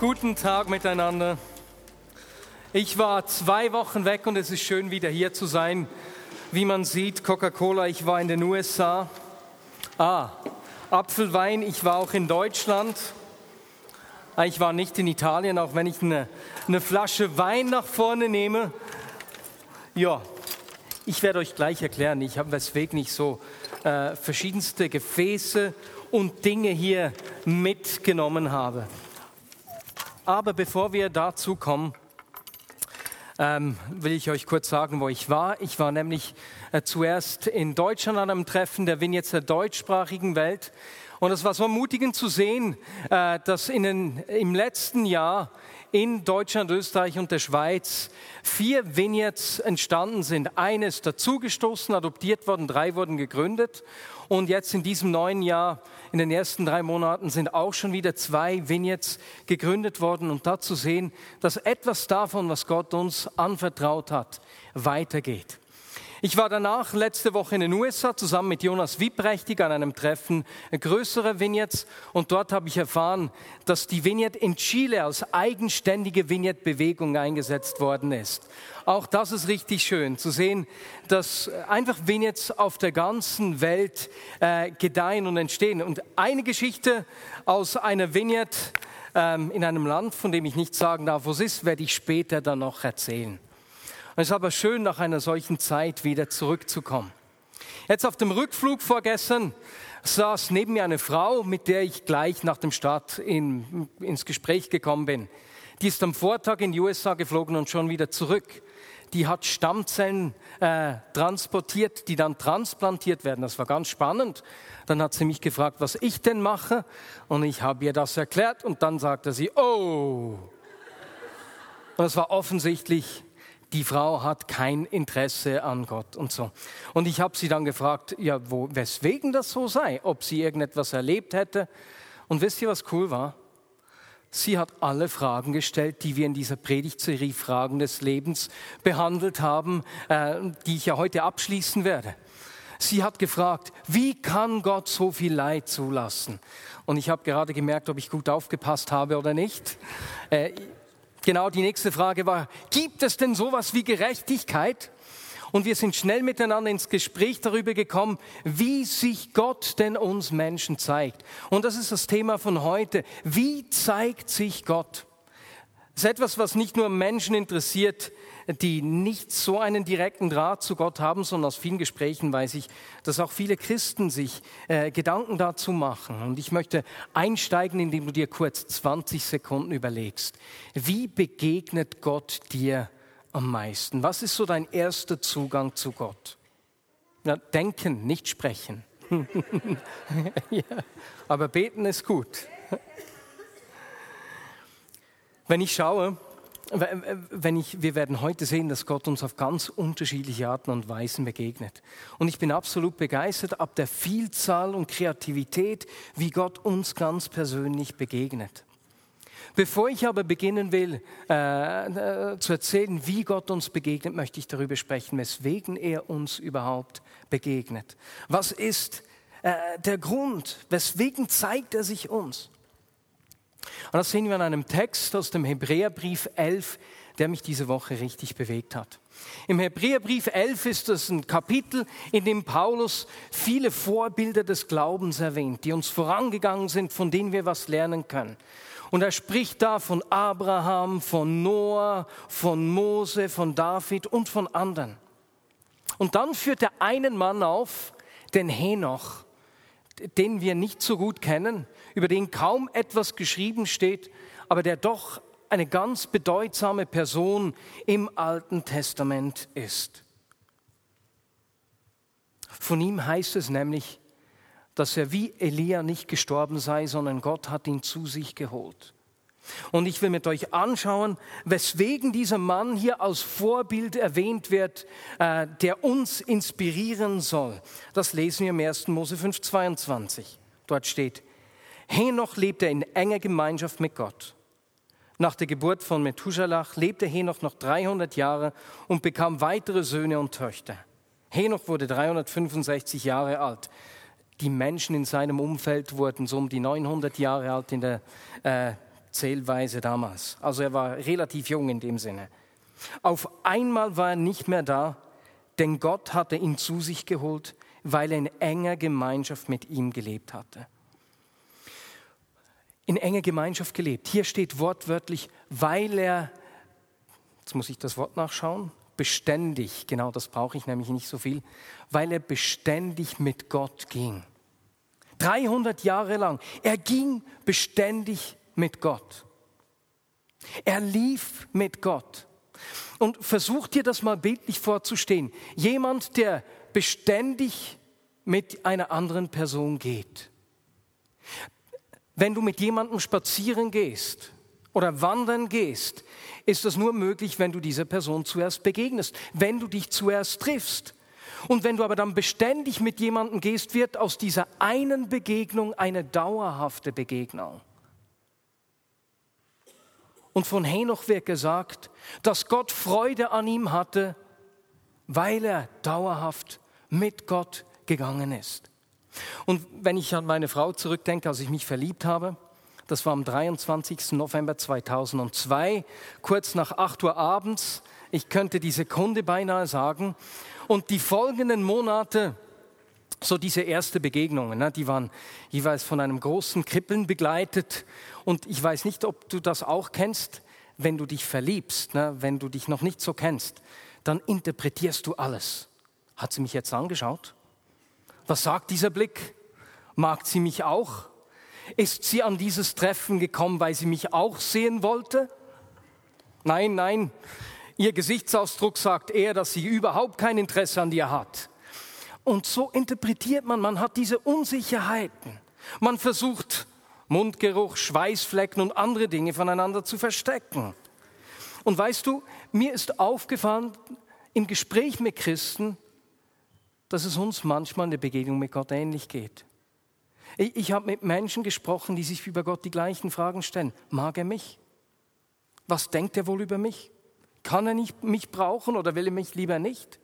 Guten Tag miteinander. Ich war zwei Wochen weg und es ist schön wieder hier zu sein. Wie man sieht, Coca-Cola, ich war in den USA. Ah, Apfelwein, ich war auch in Deutschland. Ah, ich war nicht in Italien, auch wenn ich eine, eine Flasche Wein nach vorne nehme. Ja, ich werde euch gleich erklären, ich habe weswegen ich so äh, verschiedenste Gefäße und Dinge hier mitgenommen habe. Aber bevor wir dazu kommen, ähm, will ich euch kurz sagen, wo ich war. Ich war nämlich äh, zuerst in Deutschland an einem Treffen der Vignettes der deutschsprachigen Welt. Und es war so ermutigend zu sehen, äh, dass in den, im letzten Jahr in Deutschland, Österreich und der Schweiz vier Vignettes entstanden sind. Eines dazugestoßen, adoptiert worden, drei wurden gegründet. Und jetzt in diesem neuen Jahr, in den ersten drei Monaten, sind auch schon wieder zwei Vignettes gegründet worden. Und da zu sehen, dass etwas davon, was Gott uns anvertraut hat, weitergeht. Ich war danach letzte Woche in den USA zusammen mit Jonas Wieprechtig an einem Treffen größerer Vignettes und dort habe ich erfahren, dass die Vignette in Chile als eigenständige Vignette-Bewegung eingesetzt worden ist. Auch das ist richtig schön zu sehen, dass einfach Vignettes auf der ganzen Welt äh, gedeihen und entstehen. Und eine Geschichte aus einer Vignette ähm, in einem Land, von dem ich nicht sagen darf, wo es ist, werde ich später dann noch erzählen. Es ist aber schön, nach einer solchen Zeit wieder zurückzukommen. Jetzt auf dem Rückflug vorgestern saß neben mir eine Frau, mit der ich gleich nach dem Start in, ins Gespräch gekommen bin. Die ist am Vortag in die USA geflogen und schon wieder zurück. Die hat Stammzellen äh, transportiert, die dann transplantiert werden. Das war ganz spannend. Dann hat sie mich gefragt, was ich denn mache. Und ich habe ihr das erklärt. Und dann sagte sie, oh. Und es war offensichtlich die Frau hat kein Interesse an Gott und so. Und ich habe sie dann gefragt, ja, wo, weswegen das so sei, ob sie irgendetwas erlebt hätte. Und wisst ihr, was cool war? Sie hat alle Fragen gestellt, die wir in dieser Predigtserie Fragen des Lebens behandelt haben, äh, die ich ja heute abschließen werde. Sie hat gefragt, wie kann Gott so viel Leid zulassen? Und ich habe gerade gemerkt, ob ich gut aufgepasst habe oder nicht. Äh, Genau, die nächste Frage war, gibt es denn sowas wie Gerechtigkeit? Und wir sind schnell miteinander ins Gespräch darüber gekommen, wie sich Gott denn uns Menschen zeigt. Und das ist das Thema von heute. Wie zeigt sich Gott? Das ist etwas, was nicht nur Menschen interessiert, die nicht so einen direkten Draht zu Gott haben, sondern aus vielen Gesprächen weiß ich, dass auch viele Christen sich äh, Gedanken dazu machen. Und ich möchte einsteigen, indem du dir kurz 20 Sekunden überlegst. Wie begegnet Gott dir am meisten? Was ist so dein erster Zugang zu Gott? Ja, denken, nicht sprechen. ja, aber beten ist gut. Wenn ich schaue, wenn ich, wir werden heute sehen, dass Gott uns auf ganz unterschiedliche Arten und Weisen begegnet. Und ich bin absolut begeistert ab der Vielzahl und Kreativität, wie Gott uns ganz persönlich begegnet. Bevor ich aber beginnen will äh, äh, zu erzählen, wie Gott uns begegnet, möchte ich darüber sprechen, weswegen er uns überhaupt begegnet. Was ist äh, der Grund? Weswegen zeigt er sich uns? Und das sehen wir in einem Text aus dem Hebräerbrief 11, der mich diese Woche richtig bewegt hat. Im Hebräerbrief 11 ist es ein Kapitel, in dem Paulus viele Vorbilder des Glaubens erwähnt, die uns vorangegangen sind, von denen wir was lernen können. Und er spricht da von Abraham, von Noah, von Mose, von David und von anderen. Und dann führt er einen Mann auf, den Henoch, den wir nicht so gut kennen, über den kaum etwas geschrieben steht, aber der doch eine ganz bedeutsame Person im Alten Testament ist. Von ihm heißt es nämlich, dass er wie Elia nicht gestorben sei, sondern Gott hat ihn zu sich geholt. Und ich will mit euch anschauen, weswegen dieser Mann hier als Vorbild erwähnt wird, äh, der uns inspirieren soll. Das lesen wir im 1. Mose 5, 22. Dort steht, Henoch lebte in enger Gemeinschaft mit Gott. Nach der Geburt von Methuselah lebte Henoch noch 300 Jahre und bekam weitere Söhne und Töchter. Henoch wurde 365 Jahre alt. Die Menschen in seinem Umfeld wurden so um die 900 Jahre alt in der äh, Zählweise damals. Also er war relativ jung in dem Sinne. Auf einmal war er nicht mehr da, denn Gott hatte ihn zu sich geholt, weil er in enger Gemeinschaft mit ihm gelebt hatte. In enger Gemeinschaft gelebt. Hier steht wortwörtlich, weil er, jetzt muss ich das Wort nachschauen, beständig, genau das brauche ich nämlich nicht so viel, weil er beständig mit Gott ging. 300 Jahre lang. Er ging beständig mit Gott. Er lief mit Gott. Und versuch dir das mal bildlich vorzustehen. Jemand, der beständig mit einer anderen Person geht. Wenn du mit jemandem spazieren gehst oder wandern gehst, ist das nur möglich, wenn du dieser Person zuerst begegnest, wenn du dich zuerst triffst. Und wenn du aber dann beständig mit jemandem gehst, wird aus dieser einen Begegnung eine dauerhafte Begegnung. Und von Henoch wird gesagt, dass Gott Freude an ihm hatte, weil er dauerhaft mit Gott gegangen ist. Und wenn ich an meine Frau zurückdenke, als ich mich verliebt habe, das war am 23. November 2002, kurz nach 8 Uhr abends, ich könnte die Sekunde beinahe sagen, und die folgenden Monate, so diese erste Begegnungen, ne, die waren jeweils von einem großen Kribbeln begleitet. Und ich weiß nicht, ob du das auch kennst, wenn du dich verliebst, ne, wenn du dich noch nicht so kennst, dann interpretierst du alles. Hat sie mich jetzt angeschaut? Was sagt dieser Blick? Mag sie mich auch? Ist sie an dieses Treffen gekommen, weil sie mich auch sehen wollte? Nein, nein, Ihr Gesichtsausdruck sagt eher, dass sie überhaupt kein Interesse an dir hat. Und so interpretiert man, man hat diese Unsicherheiten. Man versucht Mundgeruch, Schweißflecken und andere Dinge voneinander zu verstecken. Und weißt du, mir ist aufgefallen im Gespräch mit Christen, dass es uns manchmal in der Begegnung mit Gott ähnlich geht. Ich, ich habe mit Menschen gesprochen, die sich über Gott die gleichen Fragen stellen. Mag er mich? Was denkt er wohl über mich? Kann er nicht mich brauchen oder will er mich lieber nicht?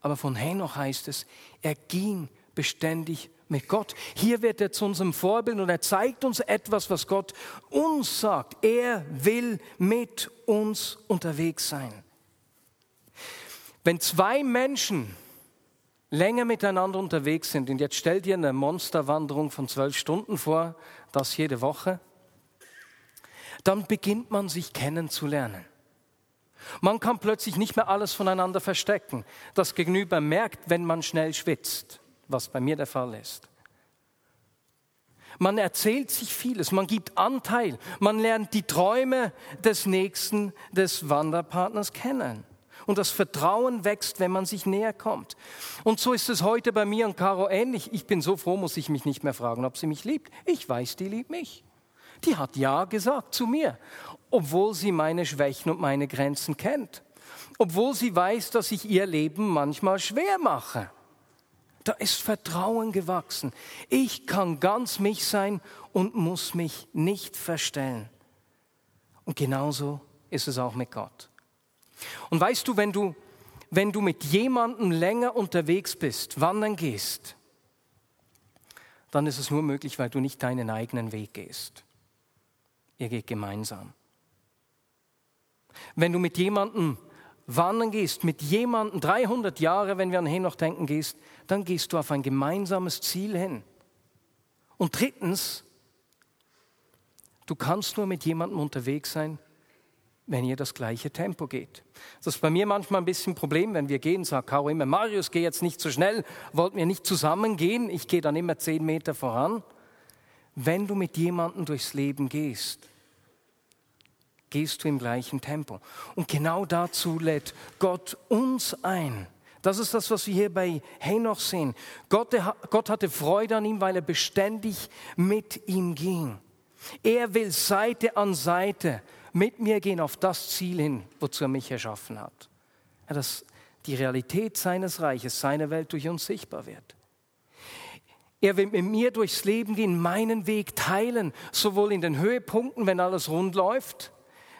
Aber von Henoch heißt es, er ging beständig mit Gott. Hier wird er zu unserem Vorbild und er zeigt uns etwas, was Gott uns sagt. Er will mit uns unterwegs sein. Wenn zwei Menschen länger miteinander unterwegs sind, und jetzt stell dir eine Monsterwanderung von zwölf Stunden vor, das jede Woche, dann beginnt man sich kennenzulernen. Man kann plötzlich nicht mehr alles voneinander verstecken. Das Gegenüber merkt, wenn man schnell schwitzt, was bei mir der Fall ist. Man erzählt sich vieles, man gibt Anteil, man lernt die Träume des Nächsten, des Wanderpartners kennen. Und das Vertrauen wächst, wenn man sich näher kommt. Und so ist es heute bei mir und Caro ähnlich. Ich bin so froh, muss ich mich nicht mehr fragen, ob sie mich liebt. Ich weiß, die liebt mich. Die hat Ja gesagt zu mir obwohl sie meine Schwächen und meine Grenzen kennt, obwohl sie weiß, dass ich ihr Leben manchmal schwer mache. Da ist Vertrauen gewachsen. Ich kann ganz mich sein und muss mich nicht verstellen. Und genauso ist es auch mit Gott. Und weißt du, wenn du, wenn du mit jemandem länger unterwegs bist, wandern gehst, dann ist es nur möglich, weil du nicht deinen eigenen Weg gehst. Ihr geht gemeinsam. Wenn du mit jemandem wandern gehst, mit jemandem 300 Jahre, wenn wir an Henoch denken gehst, dann gehst du auf ein gemeinsames Ziel hin. Und drittens, du kannst nur mit jemandem unterwegs sein, wenn ihr das gleiche Tempo geht. Das ist bei mir manchmal ein bisschen ein Problem, wenn wir gehen, sagt Caro immer, Marius, geh jetzt nicht so schnell, wollten wir nicht zusammen gehen, ich gehe dann immer zehn Meter voran. Wenn du mit jemandem durchs Leben gehst, gehst du im gleichen Tempo. Und genau dazu lädt Gott uns ein. Das ist das, was wir hier bei Henoch sehen. Gott, Gott hatte Freude an ihm, weil er beständig mit ihm ging. Er will Seite an Seite mit mir gehen auf das Ziel hin, wozu er mich erschaffen hat. Dass die Realität seines Reiches, seiner Welt durch uns sichtbar wird. Er will mit mir durchs Leben gehen, meinen Weg teilen, sowohl in den Höhepunkten, wenn alles rund läuft,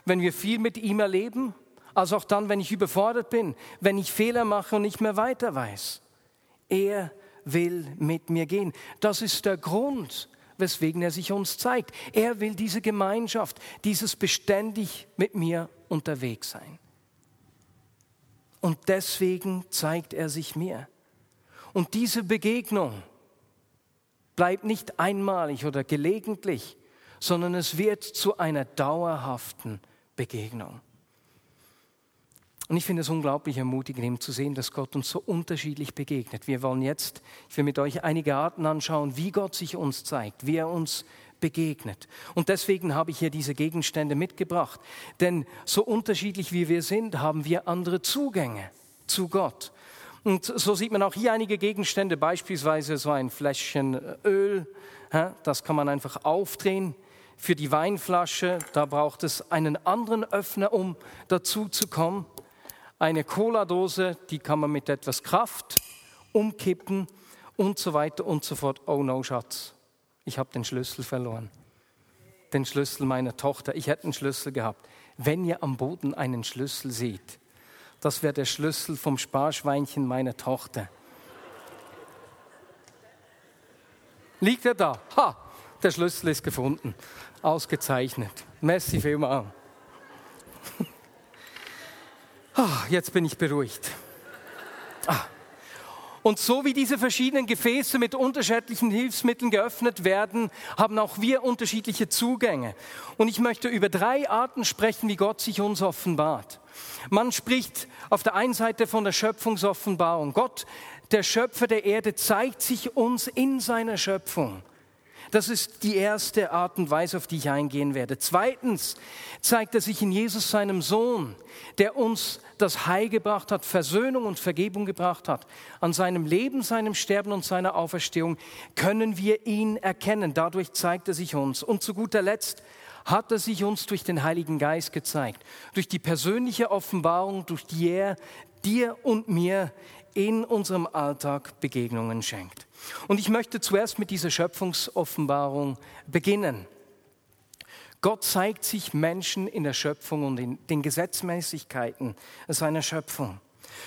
wenn wir viel mit ihm erleben, als auch dann, wenn ich überfordert bin, wenn ich Fehler mache und nicht mehr weiter weiß. Er will mit mir gehen. Das ist der Grund, weswegen er sich uns zeigt. Er will diese Gemeinschaft, dieses beständig mit mir unterwegs sein. Und deswegen zeigt er sich mir. Und diese Begegnung bleibt nicht einmalig oder gelegentlich, sondern es wird zu einer dauerhaften Begegnung. Und ich finde es unglaublich ermutigend, eben zu sehen, dass Gott uns so unterschiedlich begegnet. Wir wollen jetzt, ich will mit euch einige Arten anschauen, wie Gott sich uns zeigt, wie er uns begegnet. Und deswegen habe ich hier diese Gegenstände mitgebracht. Denn so unterschiedlich wie wir sind, haben wir andere Zugänge zu Gott. Und so sieht man auch hier einige Gegenstände, beispielsweise so ein Fläschchen Öl. Das kann man einfach aufdrehen. Für die Weinflasche, da braucht es einen anderen Öffner, um dazu zu kommen. Eine Cola-Dose, die kann man mit etwas Kraft umkippen und so weiter und so fort. Oh no, Schatz, ich habe den Schlüssel verloren. Den Schlüssel meiner Tochter. Ich hätte einen Schlüssel gehabt. Wenn ihr am Boden einen Schlüssel seht, das wäre der Schlüssel vom Sparschweinchen meiner Tochter. Liegt er da? Ha, der Schlüssel ist gefunden. Ausgezeichnet. Merci vielmals. Ah, jetzt bin ich beruhigt. Ah. Und so wie diese verschiedenen Gefäße mit unterschiedlichen Hilfsmitteln geöffnet werden, haben auch wir unterschiedliche Zugänge. Und ich möchte über drei Arten sprechen, wie Gott sich uns offenbart. Man spricht auf der einen Seite von der Schöpfungsoffenbarung. Gott, der Schöpfer der Erde, zeigt sich uns in seiner Schöpfung. Das ist die erste Art und Weise, auf die ich eingehen werde. Zweitens zeigt er sich in Jesus, seinem Sohn, der uns das Heil gebracht hat, Versöhnung und Vergebung gebracht hat. An seinem Leben, seinem Sterben und seiner Auferstehung können wir ihn erkennen. Dadurch zeigt er sich uns. Und zu guter Letzt hat er sich uns durch den Heiligen Geist gezeigt. Durch die persönliche Offenbarung, durch die er dir und mir in unserem Alltag Begegnungen schenkt. Und ich möchte zuerst mit dieser Schöpfungsoffenbarung beginnen. Gott zeigt sich Menschen in der Schöpfung und in den Gesetzmäßigkeiten seiner Schöpfung.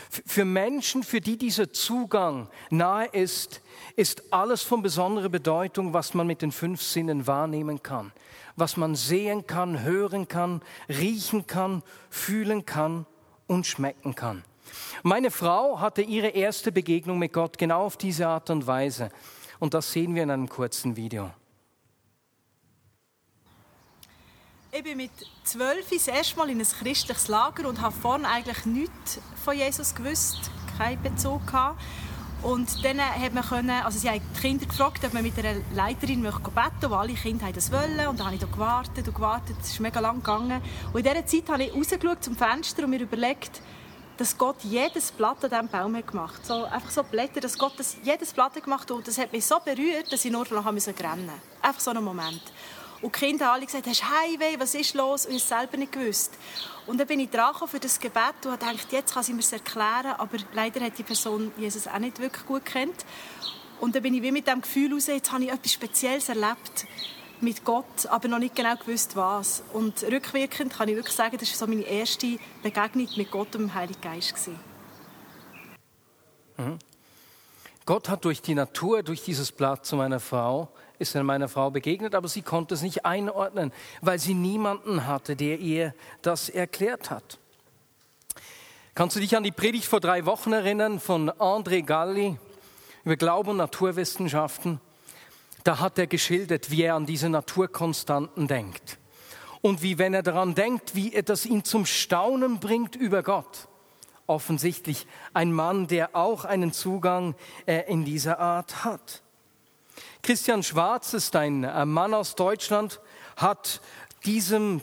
Für Menschen, für die dieser Zugang nahe ist, ist alles von besonderer Bedeutung, was man mit den fünf Sinnen wahrnehmen kann, was man sehen kann, hören kann, riechen kann, fühlen kann und schmecken kann. Meine Frau hatte ihre erste Begegnung mit Gott genau auf diese Art und Weise. Und das sehen wir in einem kurzen Video. Ich bin mit zwölf das erste Mal in ein christliches Lager und habe vorne eigentlich nichts von Jesus gewusst, keinen Bezug gehabt. Und dann hat man können, also sie haben die Kinder gefragt, ob man mit einer Leiterin beten möchte, alle Kinder haben das wollen. Und dann habe ich da gewartet und gewartet, es ist mega lang gegangen. Und in dieser Zeit habe ich rausgeschaut zum Fenster und mir überlegt, dass Gott jedes Blatt an diesem Baum hat gemacht. So, einfach so Blätter, dass Gott das, jedes Blatt hat und das hat mich so berührt, dass ich nur noch rennen musste. Einfach so einen Moment. Und die Kinder haben alle gesagt, hast Heimweh, was ist los? Und ich selber nicht gewusst. Und dann bin ich dran für das Gebet und habe gedacht, jetzt kann sie mir es erklären, aber leider hat die Person Jesus auch nicht wirklich gut kennt. Und dann bin ich wie mit dem Gefühl raus, jetzt habe ich etwas Spezielles erlebt mit Gott, aber noch nicht genau gewusst, was. Und rückwirkend kann ich wirklich sagen, das war so meine erste Begegnung mit Gott und dem Heiligen Geist. Mhm. Gott hat durch die Natur, durch dieses Blatt zu meiner Frau, ist er meiner Frau begegnet, aber sie konnte es nicht einordnen, weil sie niemanden hatte, der ihr das erklärt hat. Kannst du dich an die Predigt vor drei Wochen erinnern von André Galli über Glauben und Naturwissenschaften? da hat er geschildert, wie er an diese Naturkonstanten denkt. Und wie, wenn er daran denkt, wie er das ihn zum Staunen bringt über Gott. Offensichtlich ein Mann, der auch einen Zugang äh, in dieser Art hat. Christian Schwarz ist ein Mann aus Deutschland, hat diesem,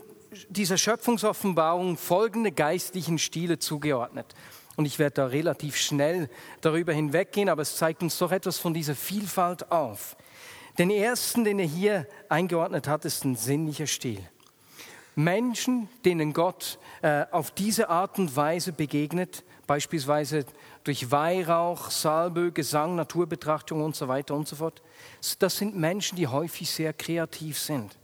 dieser Schöpfungsoffenbarung folgende geistlichen Stile zugeordnet. Und ich werde da relativ schnell darüber hinweggehen, aber es zeigt uns doch etwas von dieser Vielfalt auf. Den ersten, den er hier eingeordnet hat, ist ein sinnlicher Stil. Menschen, denen Gott äh, auf diese Art und Weise begegnet, beispielsweise durch Weihrauch, Salbe, Gesang, Naturbetrachtung und so weiter und so fort, das sind Menschen, die häufig sehr kreativ sind.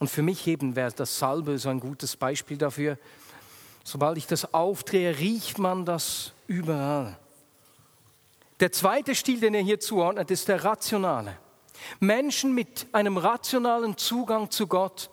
Und für mich eben wäre das Salbe so ein gutes Beispiel dafür. Sobald ich das aufdrehe, riecht man das überall. Der zweite Stil, den er hier zuordnet, ist der rationale. Menschen mit einem rationalen Zugang zu Gott,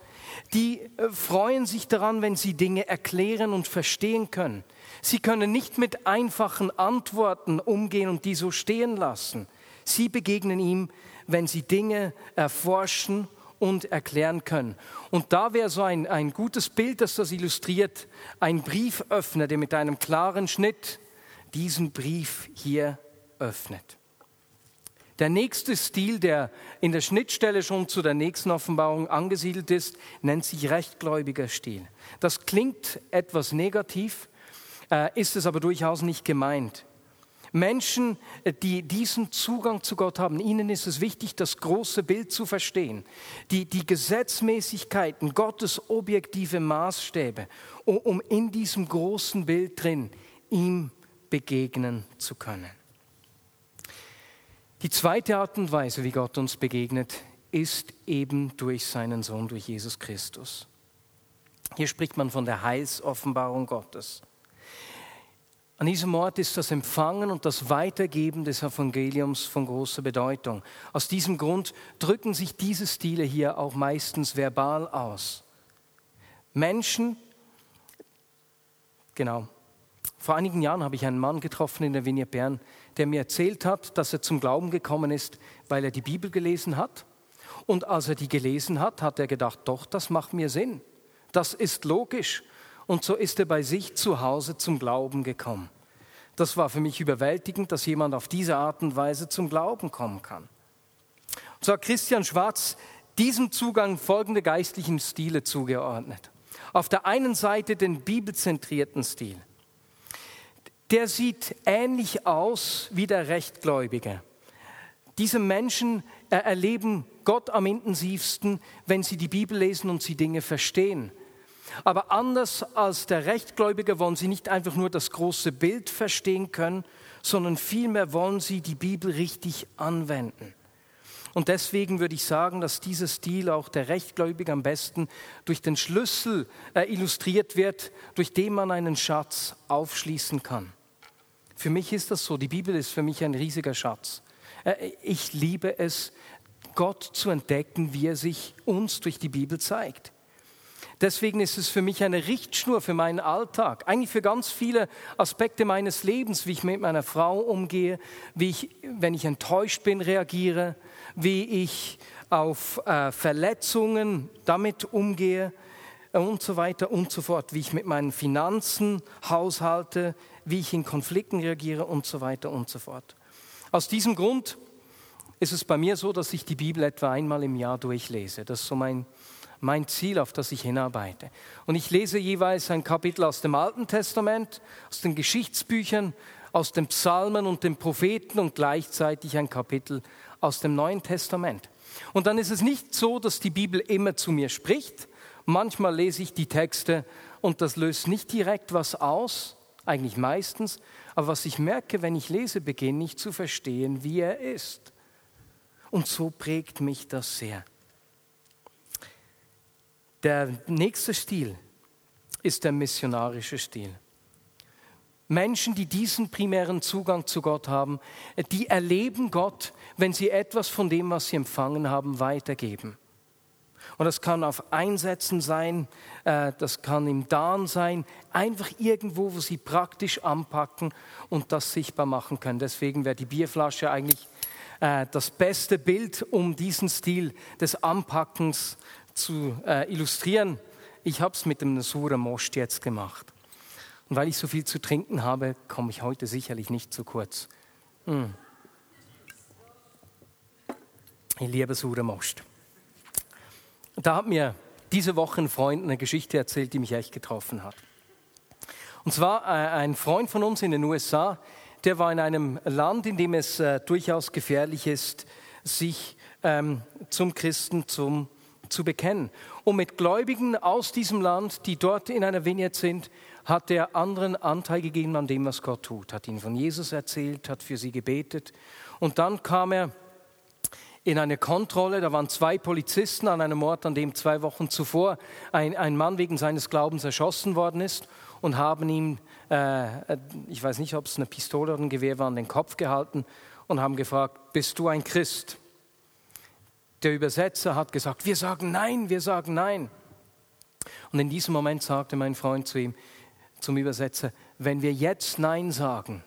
die äh, freuen sich daran, wenn sie Dinge erklären und verstehen können. Sie können nicht mit einfachen Antworten umgehen und die so stehen lassen. Sie begegnen ihm, wenn sie Dinge erforschen und erklären können. Und da wäre so ein, ein gutes Bild, das das illustriert, ein Brieföffner, der mit einem klaren Schnitt diesen Brief hier öffnet. Der nächste Stil, der in der Schnittstelle schon zu der nächsten Offenbarung angesiedelt ist, nennt sich rechtgläubiger Stil. Das klingt etwas negativ, ist es aber durchaus nicht gemeint. Menschen, äh, die diesen Zugang zu Gott haben, ihnen ist es wichtig, das große Bild zu verstehen, die, die Gesetzmäßigkeiten, Gottes objektive Maßstäbe, um in diesem großen Bild drin ihm begegnen zu können. Die zweite Art und Weise, wie Gott uns begegnet, ist eben durch seinen Sohn, durch Jesus Christus. Hier spricht man von der Heilsoffenbarung Gottes. An diesem Ort ist das Empfangen und das Weitergeben des Evangeliums von großer Bedeutung. Aus diesem Grund drücken sich diese Stile hier auch meistens verbal aus. Menschen, genau, vor einigen Jahren habe ich einen Mann getroffen in der Vinie Bern, der mir erzählt hat, dass er zum Glauben gekommen ist, weil er die Bibel gelesen hat. Und als er die gelesen hat, hat er gedacht, doch, das macht mir Sinn. Das ist logisch. Und so ist er bei sich zu Hause zum Glauben gekommen. Das war für mich überwältigend, dass jemand auf diese Art und Weise zum Glauben kommen kann. Und so hat Christian Schwarz diesem Zugang folgende geistlichen Stile zugeordnet. Auf der einen Seite den bibelzentrierten Stil der sieht ähnlich aus wie der Rechtgläubige. Diese Menschen erleben Gott am intensivsten, wenn sie die Bibel lesen und sie Dinge verstehen. Aber anders als der Rechtgläubige wollen sie nicht einfach nur das große Bild verstehen können, sondern vielmehr wollen sie die Bibel richtig anwenden. Und deswegen würde ich sagen, dass dieser Stil auch der Rechtgläubige am besten durch den Schlüssel äh, illustriert wird, durch den man einen Schatz aufschließen kann. Für mich ist das so. Die Bibel ist für mich ein riesiger Schatz. Äh, ich liebe es, Gott zu entdecken, wie er sich uns durch die Bibel zeigt. Deswegen ist es für mich eine Richtschnur für meinen Alltag, eigentlich für ganz viele Aspekte meines Lebens, wie ich mit meiner Frau umgehe, wie ich, wenn ich enttäuscht bin, reagiere, wie ich auf äh, Verletzungen damit umgehe und so weiter und so fort, wie ich mit meinen Finanzen haushalte, wie ich in Konflikten reagiere und so weiter und so fort. Aus diesem Grund ist es bei mir so, dass ich die Bibel etwa einmal im Jahr durchlese. Das ist so mein, mein Ziel, auf das ich hinarbeite. Und ich lese jeweils ein Kapitel aus dem Alten Testament, aus den Geschichtsbüchern, aus den Psalmen und den Propheten und gleichzeitig ein Kapitel aus dem Neuen Testament. Und dann ist es nicht so, dass die Bibel immer zu mir spricht. Manchmal lese ich die Texte und das löst nicht direkt was aus, eigentlich meistens. Aber was ich merke, wenn ich lese, beginne ich zu verstehen, wie er ist. Und so prägt mich das sehr. Der nächste Stil ist der missionarische Stil. Menschen, die diesen primären Zugang zu Gott haben, die erleben Gott, wenn sie etwas von dem, was sie empfangen haben, weitergeben. Und das kann auf Einsätzen sein, äh, das kann im Darm sein, einfach irgendwo, wo sie praktisch anpacken und das sichtbar machen können. Deswegen wäre die Bierflasche eigentlich äh, das beste Bild, um diesen Stil des Anpackens zu äh, illustrieren. Ich habe es mit dem Sura Most jetzt gemacht. Und weil ich so viel zu trinken habe, komme ich heute sicherlich nicht zu kurz. Hm. Ich liebe Sura Most. Da hat mir diese Woche ein Freund eine Geschichte erzählt, die mich echt getroffen hat. Und zwar äh, ein Freund von uns in den USA, der war in einem Land, in dem es äh, durchaus gefährlich ist, sich ähm, zum Christen zum, zu bekennen. Und mit Gläubigen aus diesem Land, die dort in einer Vineyard sind, hat er anderen Anteil gegeben an dem, was Gott tut. Hat ihnen von Jesus erzählt, hat für sie gebetet. Und dann kam er in eine Kontrolle. Da waren zwei Polizisten an einem Ort, an dem zwei Wochen zuvor ein, ein Mann wegen seines Glaubens erschossen worden ist und haben ihm, äh, ich weiß nicht, ob es eine Pistole oder ein Gewehr war, an den Kopf gehalten und haben gefragt, bist du ein Christ? Der Übersetzer hat gesagt, wir sagen nein, wir sagen nein. Und in diesem Moment sagte mein Freund zu ihm, zum Übersetzer, wenn wir jetzt Nein sagen,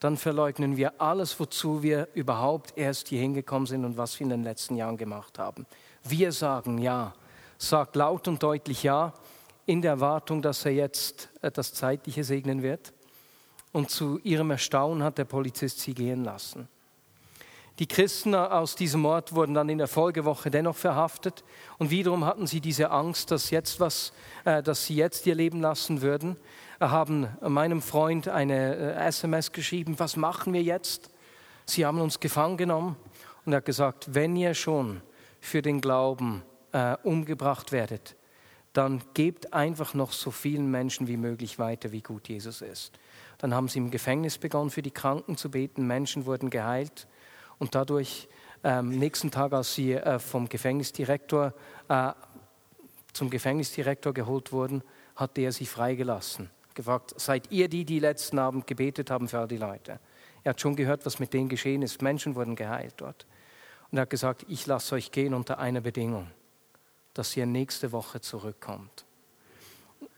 dann verleugnen wir alles, wozu wir überhaupt erst hier hingekommen sind und was wir in den letzten Jahren gemacht haben. Wir sagen Ja. Sagt laut und deutlich Ja, in der Erwartung, dass er jetzt äh, das Zeitliche segnen wird. Und zu ihrem Erstaunen hat der Polizist sie gehen lassen. Die Christen aus diesem Ort wurden dann in der Folgewoche dennoch verhaftet. Und wiederum hatten sie diese Angst, dass, jetzt was, äh, dass sie jetzt ihr Leben lassen würden. Haben meinem Freund eine SMS äh, geschrieben, was machen wir jetzt? Sie haben uns gefangen genommen. Und er hat gesagt, wenn ihr schon für den Glauben äh, umgebracht werdet, dann gebt einfach noch so vielen Menschen wie möglich weiter, wie gut Jesus ist. Dann haben sie im Gefängnis begonnen, für die Kranken zu beten, Menschen wurden geheilt und dadurch am ähm, nächsten Tag, als sie äh, vom Gefängnisdirektor äh, zum Gefängnisdirektor geholt wurden, hat er sie freigelassen gefragt, seid ihr die, die letzten Abend gebetet haben für all die Leute? Er hat schon gehört, was mit denen geschehen ist. Menschen wurden geheilt dort. Und er hat gesagt, ich lasse euch gehen unter einer Bedingung, dass ihr nächste Woche zurückkommt.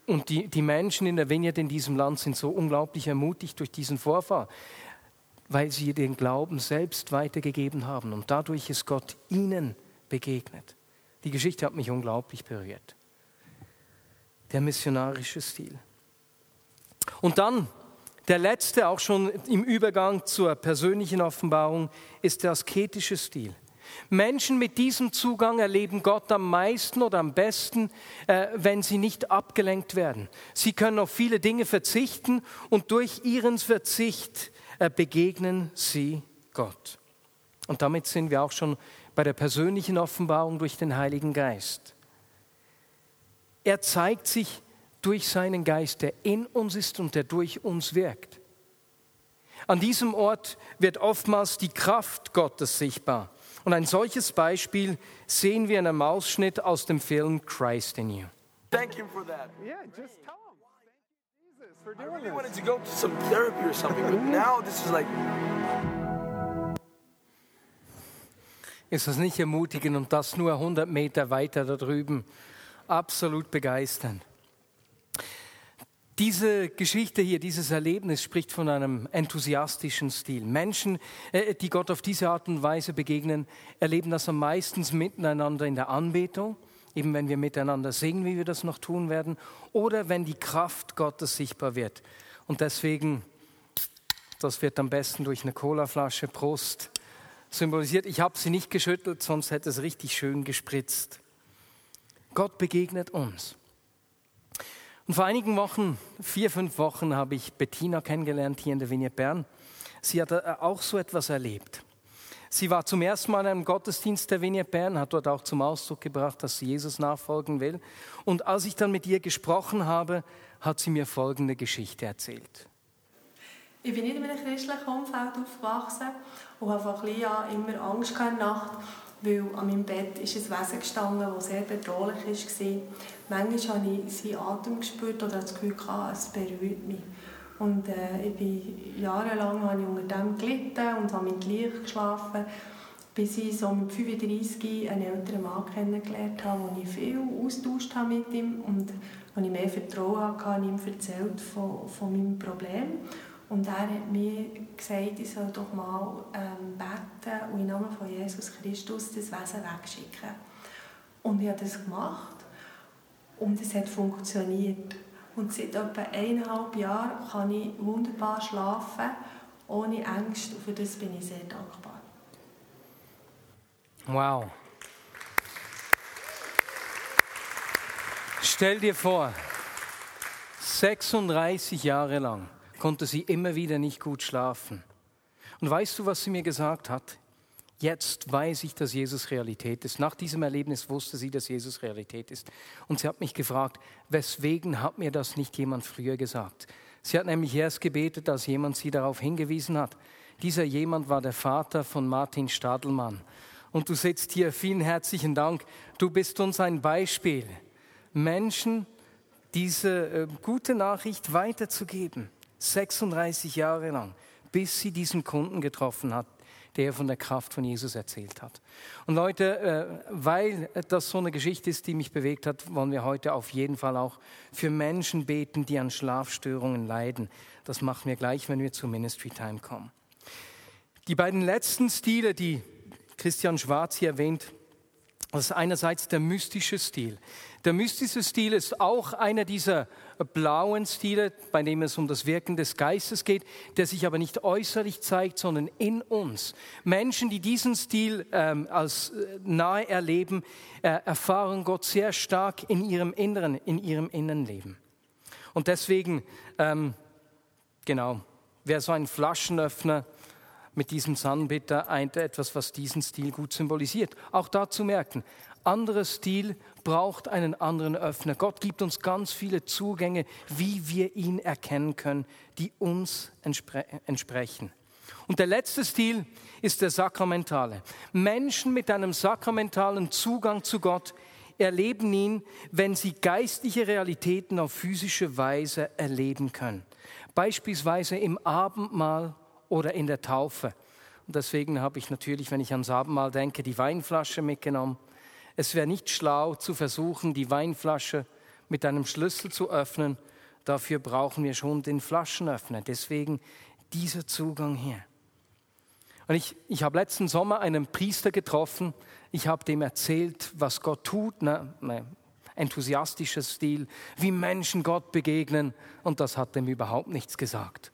Und die, die Menschen in der Vineyard in diesem Land sind so unglaublich ermutigt durch diesen Vorfall, weil sie den Glauben selbst weitergegeben haben. Und dadurch ist Gott ihnen begegnet. Die Geschichte hat mich unglaublich berührt. Der missionarische Stil. Und dann der letzte, auch schon im Übergang zur persönlichen Offenbarung, ist der asketische Stil. Menschen mit diesem Zugang erleben Gott am meisten oder am besten, äh, wenn sie nicht abgelenkt werden. Sie können auf viele Dinge verzichten und durch ihren Verzicht begegnen sie Gott. Und damit sind wir auch schon bei der persönlichen Offenbarung durch den Heiligen Geist. Er zeigt sich durch seinen Geist, der in uns ist und der durch uns wirkt. An diesem Ort wird oftmals die Kraft Gottes sichtbar. Und ein solches Beispiel sehen wir in einem Ausschnitt aus dem Film Christ in You. Thank him for that. Yeah, just tell for doing I really wanted to go to some therapy or something, but now this is like Ist das nicht ermutigend und das nur 100 Meter weiter da drüben? Absolut begeisternd. Diese Geschichte hier, dieses Erlebnis spricht von einem enthusiastischen Stil. Menschen, äh, die Gott auf diese Art und Weise begegnen, erleben das am meisten miteinander in der Anbetung, eben wenn wir miteinander singen, wie wir das noch tun werden, oder wenn die Kraft Gottes sichtbar wird. Und deswegen, das wird am besten durch eine Colaflasche Prost symbolisiert. Ich habe sie nicht geschüttelt, sonst hätte es richtig schön gespritzt. Gott begegnet uns. Und vor einigen Wochen, vier, fünf Wochen, habe ich Bettina kennengelernt hier in der Vignette Bern. Sie hat äh, auch so etwas erlebt. Sie war zum ersten Mal in einem Gottesdienst der Vignette Bern, hat dort auch zum Ausdruck gebracht, dass sie Jesus nachfolgen will. Und als ich dann mit ihr gesprochen habe, hat sie mir folgende Geschichte erzählt. Ich bin nicht in einem christlichen Umfeld aufgewachsen und habe von klein an immer Angst der Nacht, weil an meinem Bett ist ein Wesen gestanden, das sehr bedrohlich war. Manchmal habe ich seinen Atem gespürt oder das Gefühl, es berührt mich. Und äh, ich bin jahrelang habe ich unter dem gelitten und habe mit Licht geschlafen, bis ich so mit 35 einen älteren Mann kennengelernt habe, wo ich viel austauscht habe mit ihm und wo ich mehr Vertrauen hatte, ihm erzählt von, von meinem Problem. Und er hat mir gesagt, ich soll doch mal ähm, beten und im Namen von Jesus Christus das Wesen wegschicken. Und ich habe das gemacht und es hat funktioniert. Und seit etwa eineinhalb Jahren kann ich wunderbar schlafen, ohne Angst. Und für das bin ich sehr dankbar. Wow. Stell dir vor, 36 Jahre lang konnte sie immer wieder nicht gut schlafen. Und weißt du, was sie mir gesagt hat? Jetzt weiß ich, dass Jesus Realität ist. Nach diesem Erlebnis wusste sie, dass Jesus Realität ist. Und sie hat mich gefragt, weswegen hat mir das nicht jemand früher gesagt? Sie hat nämlich erst gebetet, als jemand sie darauf hingewiesen hat. Dieser jemand war der Vater von Martin Stadelmann. Und du sitzt hier, vielen herzlichen Dank. Du bist uns ein Beispiel, Menschen diese äh, gute Nachricht weiterzugeben. 36 Jahre lang, bis sie diesen Kunden getroffen hat, der von der Kraft von Jesus erzählt hat. Und Leute, äh, weil das so eine Geschichte ist, die mich bewegt hat, wollen wir heute auf jeden Fall auch für Menschen beten, die an Schlafstörungen leiden. Das machen wir gleich, wenn wir zu Ministry Time kommen. Die beiden letzten Stile, die Christian Schwarz hier erwähnt, das ist einerseits der mystische Stil. Der mystische Stil ist auch einer dieser blauen Stile, bei dem es um das Wirken des Geistes geht, der sich aber nicht äußerlich zeigt, sondern in uns. Menschen, die diesen Stil ähm, als äh, nahe erleben, äh, erfahren Gott sehr stark in ihrem Inneren, in ihrem Innenleben. Und deswegen, ähm, genau, wer so ein Flaschenöffner mit diesem Sunbitter eint etwas, was diesen Stil gut symbolisiert. Auch dazu merken, anderer Stil braucht einen anderen Öffner. Gott gibt uns ganz viele Zugänge, wie wir ihn erkennen können, die uns entspre entsprechen. Und der letzte Stil ist der sakramentale. Menschen mit einem sakramentalen Zugang zu Gott erleben ihn, wenn sie geistliche Realitäten auf physische Weise erleben können. Beispielsweise im Abendmahl oder in der Taufe. Und deswegen habe ich natürlich, wenn ich ans Abendmahl denke, die Weinflasche mitgenommen. Es wäre nicht schlau zu versuchen, die Weinflasche mit einem Schlüssel zu öffnen. Dafür brauchen wir schon den Flaschenöffner. Deswegen dieser Zugang hier. Und ich, ich habe letzten Sommer einen Priester getroffen. Ich habe dem erzählt, was Gott tut. Ne, ne, enthusiastischer Stil, wie Menschen Gott begegnen. Und das hat dem überhaupt nichts gesagt.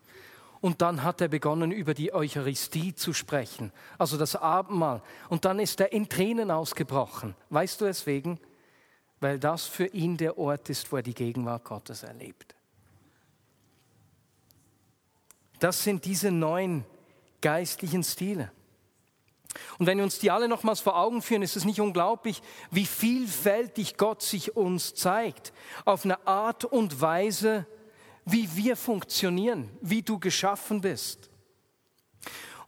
Und dann hat er begonnen, über die Eucharistie zu sprechen, also das Abendmahl. Und dann ist er in Tränen ausgebrochen. Weißt du es wegen? Weil das für ihn der Ort ist, wo er die Gegenwart Gottes erlebt. Das sind diese neuen geistlichen Stile. Und wenn wir uns die alle nochmals vor Augen führen, ist es nicht unglaublich, wie vielfältig Gott sich uns zeigt. Auf eine Art und Weise, wie wir funktionieren, wie du geschaffen bist.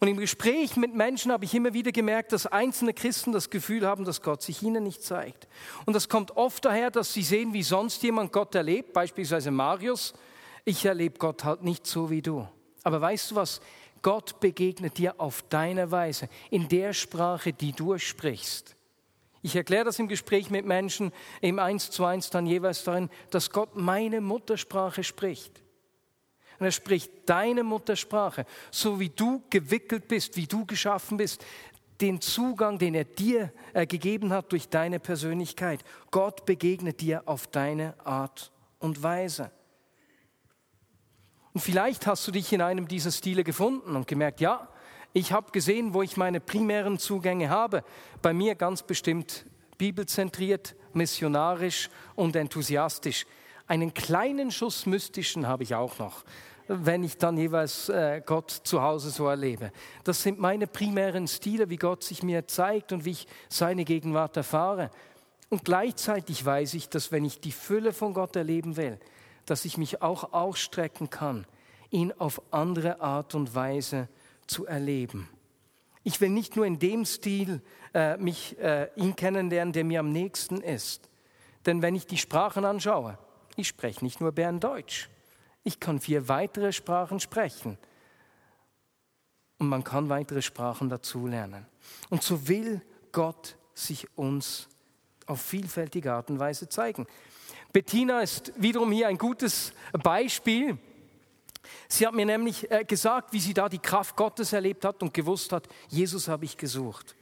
Und im Gespräch mit Menschen habe ich immer wieder gemerkt, dass einzelne Christen das Gefühl haben, dass Gott sich ihnen nicht zeigt. Und das kommt oft daher, dass sie sehen, wie sonst jemand Gott erlebt, beispielsweise Marius. Ich erlebe Gott halt nicht so wie du. Aber weißt du was? Gott begegnet dir auf deine Weise, in der Sprache, die du sprichst. Ich erkläre das im Gespräch mit Menschen im Eins zu eins dann jeweils darin, dass Gott meine Muttersprache spricht. Und er spricht deine Muttersprache, so wie du gewickelt bist, wie du geschaffen bist, den Zugang, den er dir äh, gegeben hat durch deine Persönlichkeit. Gott begegnet dir auf deine Art und Weise. Und vielleicht hast du dich in einem dieser Stile gefunden und gemerkt, ja, ich habe gesehen, wo ich meine primären Zugänge habe. Bei mir ganz bestimmt bibelzentriert, missionarisch und enthusiastisch. Einen kleinen Schuss mystischen habe ich auch noch, wenn ich dann jeweils äh, Gott zu Hause so erlebe. Das sind meine primären Stile, wie Gott sich mir zeigt und wie ich seine Gegenwart erfahre. Und gleichzeitig weiß ich, dass wenn ich die Fülle von Gott erleben will, dass ich mich auch ausstrecken kann, ihn auf andere Art und Weise zu zu erleben. Ich will nicht nur in dem Stil äh, mich äh, ihn kennenlernen, der mir am nächsten ist. Denn wenn ich die Sprachen anschaue, ich spreche nicht nur Berndeutsch. Ich kann vier weitere Sprachen sprechen. Und man kann weitere Sprachen dazu lernen. Und so will Gott sich uns auf vielfältige Art und Weise zeigen. Bettina ist wiederum hier ein gutes Beispiel. Sie hat mir nämlich äh, gesagt, wie sie da die Kraft Gottes erlebt hat und gewusst hat, Jesus habe ich gesucht.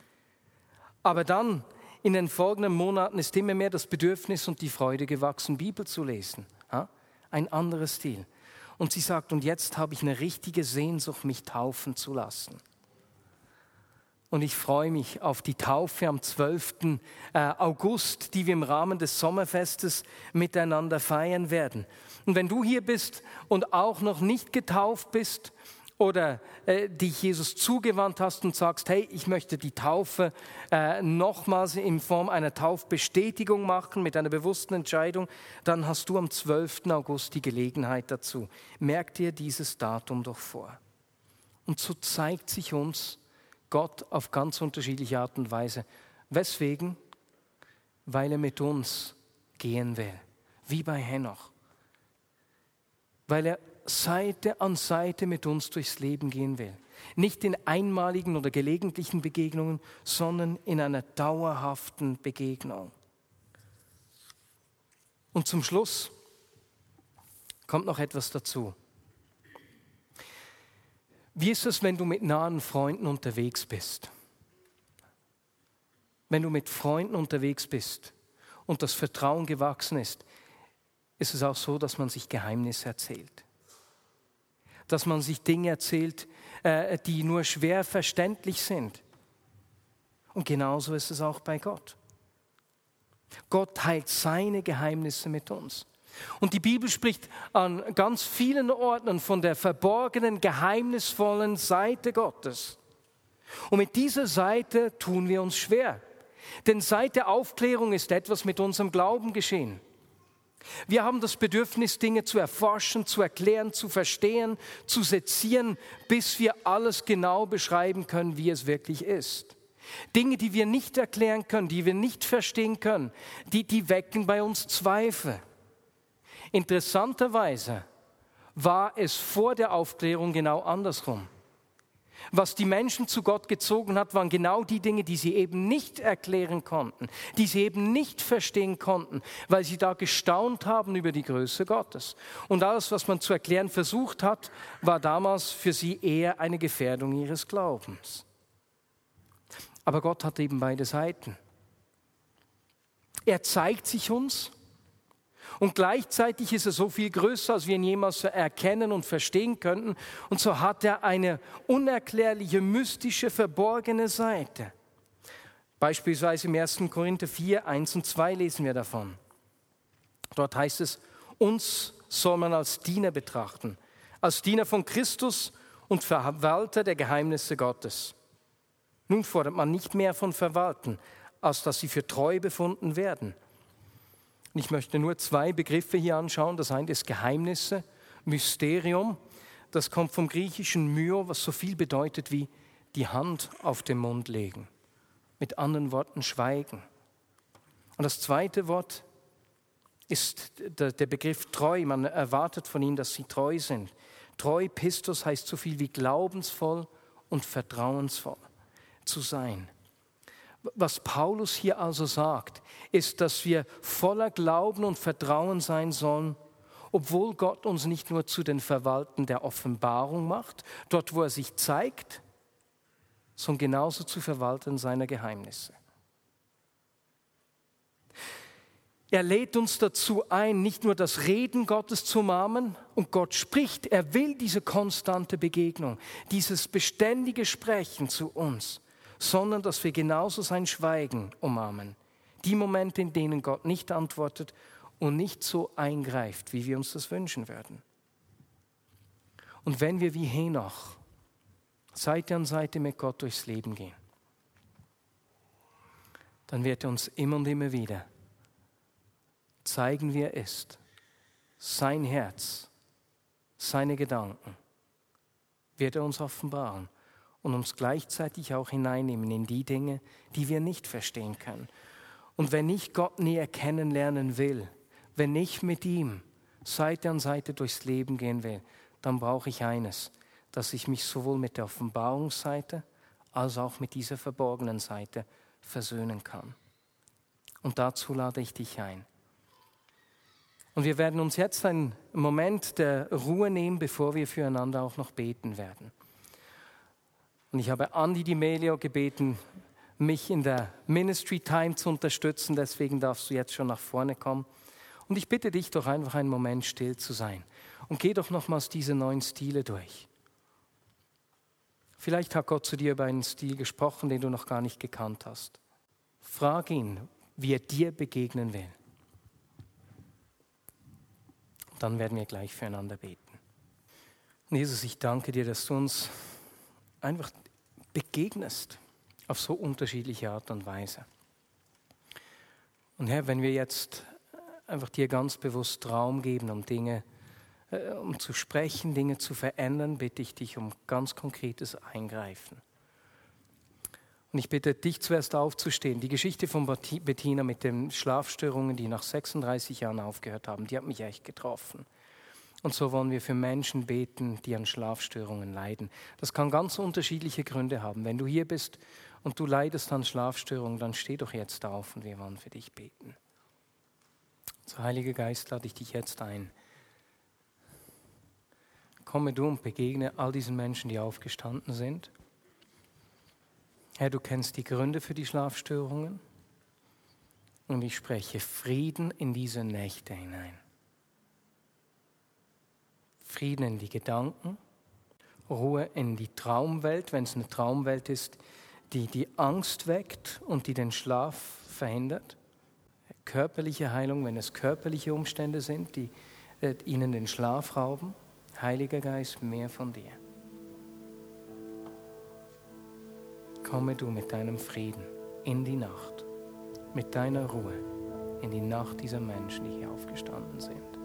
Aber dann in den folgenden Monaten ist immer mehr das Bedürfnis und die Freude gewachsen, Bibel zu lesen. Ein anderes Stil. Und sie sagt, und jetzt habe ich eine richtige Sehnsucht, mich taufen zu lassen. Und ich freue mich auf die Taufe am 12. Äh, August, die wir im Rahmen des Sommerfestes miteinander feiern werden. Und wenn du hier bist und auch noch nicht getauft bist oder äh, dich Jesus zugewandt hast und sagst, hey, ich möchte die Taufe äh, nochmals in Form einer Taufbestätigung machen mit einer bewussten Entscheidung, dann hast du am 12. August die Gelegenheit dazu. Merk dir dieses Datum doch vor. Und so zeigt sich uns Gott auf ganz unterschiedliche Art und Weise. Weswegen? Weil er mit uns gehen will, wie bei Henoch. Weil er Seite an Seite mit uns durchs Leben gehen will. Nicht in einmaligen oder gelegentlichen Begegnungen, sondern in einer dauerhaften Begegnung. Und zum Schluss kommt noch etwas dazu. Wie ist es, wenn du mit nahen Freunden unterwegs bist? Wenn du mit Freunden unterwegs bist und das Vertrauen gewachsen ist, ist es auch so, dass man sich Geheimnisse erzählt dass man sich Dinge erzählt, äh, die nur schwer verständlich sind. Und genauso ist es auch bei Gott. Gott teilt seine Geheimnisse mit uns. Und die Bibel spricht an ganz vielen Orten von der verborgenen, geheimnisvollen Seite Gottes. Und mit dieser Seite tun wir uns schwer. Denn seit der Aufklärung ist etwas mit unserem Glauben geschehen. Wir haben das Bedürfnis, Dinge zu erforschen, zu erklären, zu verstehen, zu sezieren, bis wir alles genau beschreiben können, wie es wirklich ist. Dinge, die wir nicht erklären können, die wir nicht verstehen können, die, die wecken bei uns Zweifel. Interessanterweise war es vor der Aufklärung genau andersrum. Was die Menschen zu Gott gezogen hat, waren genau die Dinge, die sie eben nicht erklären konnten, die sie eben nicht verstehen konnten, weil sie da gestaunt haben über die Größe Gottes. Und alles, was man zu erklären versucht hat, war damals für sie eher eine Gefährdung ihres Glaubens. Aber Gott hat eben beide Seiten. Er zeigt sich uns und gleichzeitig ist er so viel größer, als wir ihn jemals erkennen und verstehen könnten. Und so hat er eine unerklärliche, mystische, verborgene Seite. Beispielsweise im 1. Korinther 4, 1 und 2 lesen wir davon. Dort heißt es, uns soll man als Diener betrachten, als Diener von Christus und Verwalter der Geheimnisse Gottes. Nun fordert man nicht mehr von Verwalten, als dass sie für treu befunden werden. Und ich möchte nur zwei Begriffe hier anschauen. Das eine ist Geheimnisse, Mysterium. Das kommt vom griechischen Myo, was so viel bedeutet wie die Hand auf den Mund legen. Mit anderen Worten schweigen. Und das zweite Wort ist der, Begriff treu. Man erwartet von ihnen, dass sie treu sind. Treu, Pistos, heißt so viel wie glaubensvoll und vertrauensvoll zu sein. Was Paulus hier also sagt, ist, dass wir voller Glauben und Vertrauen sein sollen, obwohl Gott uns nicht nur zu den Verwalten der Offenbarung macht, dort wo er sich zeigt, sondern genauso zu Verwalten seiner Geheimnisse. Er lädt uns dazu ein, nicht nur das Reden Gottes zu umarmen und Gott spricht, er will diese konstante Begegnung, dieses beständige Sprechen zu uns sondern dass wir genauso sein Schweigen umarmen. Die Momente, in denen Gott nicht antwortet und nicht so eingreift, wie wir uns das wünschen würden. Und wenn wir wie Henoch Seite an Seite mit Gott durchs Leben gehen, dann wird er uns immer und immer wieder zeigen, wie er ist, sein Herz, seine Gedanken, wird er uns offenbaren und uns gleichzeitig auch hineinnehmen in die Dinge, die wir nicht verstehen können. Und wenn ich Gott näher kennenlernen will, wenn ich mit ihm Seite an Seite durchs Leben gehen will, dann brauche ich eines, dass ich mich sowohl mit der Offenbarungsseite als auch mit dieser verborgenen Seite versöhnen kann. Und dazu lade ich dich ein. Und wir werden uns jetzt einen Moment der Ruhe nehmen, bevor wir füreinander auch noch beten werden. Und ich habe Andi Di Melio gebeten, mich in der Ministry Time zu unterstützen. Deswegen darfst du jetzt schon nach vorne kommen. Und ich bitte dich doch einfach einen Moment still zu sein. Und geh doch nochmals diese neuen Stile durch. Vielleicht hat Gott zu dir über einen Stil gesprochen, den du noch gar nicht gekannt hast. Frag ihn, wie er dir begegnen will. Dann werden wir gleich füreinander beten. Und Jesus, ich danke dir, dass du uns einfach begegnest auf so unterschiedliche Art und Weise. Und Herr, wenn wir jetzt einfach dir ganz bewusst Raum geben, um Dinge, äh, um zu sprechen, Dinge zu verändern, bitte ich dich um ganz konkretes Eingreifen. Und ich bitte dich zuerst aufzustehen. Die Geschichte von Bettina mit den Schlafstörungen, die nach 36 Jahren aufgehört haben, die hat mich echt getroffen. Und so wollen wir für Menschen beten, die an Schlafstörungen leiden. Das kann ganz unterschiedliche Gründe haben. Wenn du hier bist und du leidest an Schlafstörungen, dann steh doch jetzt auf und wir wollen für dich beten. So, Heiliger Geist, lade ich dich jetzt ein. Komme du und begegne all diesen Menschen, die aufgestanden sind. Herr, du kennst die Gründe für die Schlafstörungen und ich spreche Frieden in diese Nächte hinein. Frieden in die Gedanken, Ruhe in die Traumwelt, wenn es eine Traumwelt ist, die die Angst weckt und die den Schlaf verhindert. Körperliche Heilung, wenn es körperliche Umstände sind, die äh, ihnen den Schlaf rauben. Heiliger Geist, mehr von dir. Komme du mit deinem Frieden in die Nacht, mit deiner Ruhe in die Nacht dieser Menschen, die hier aufgestanden sind.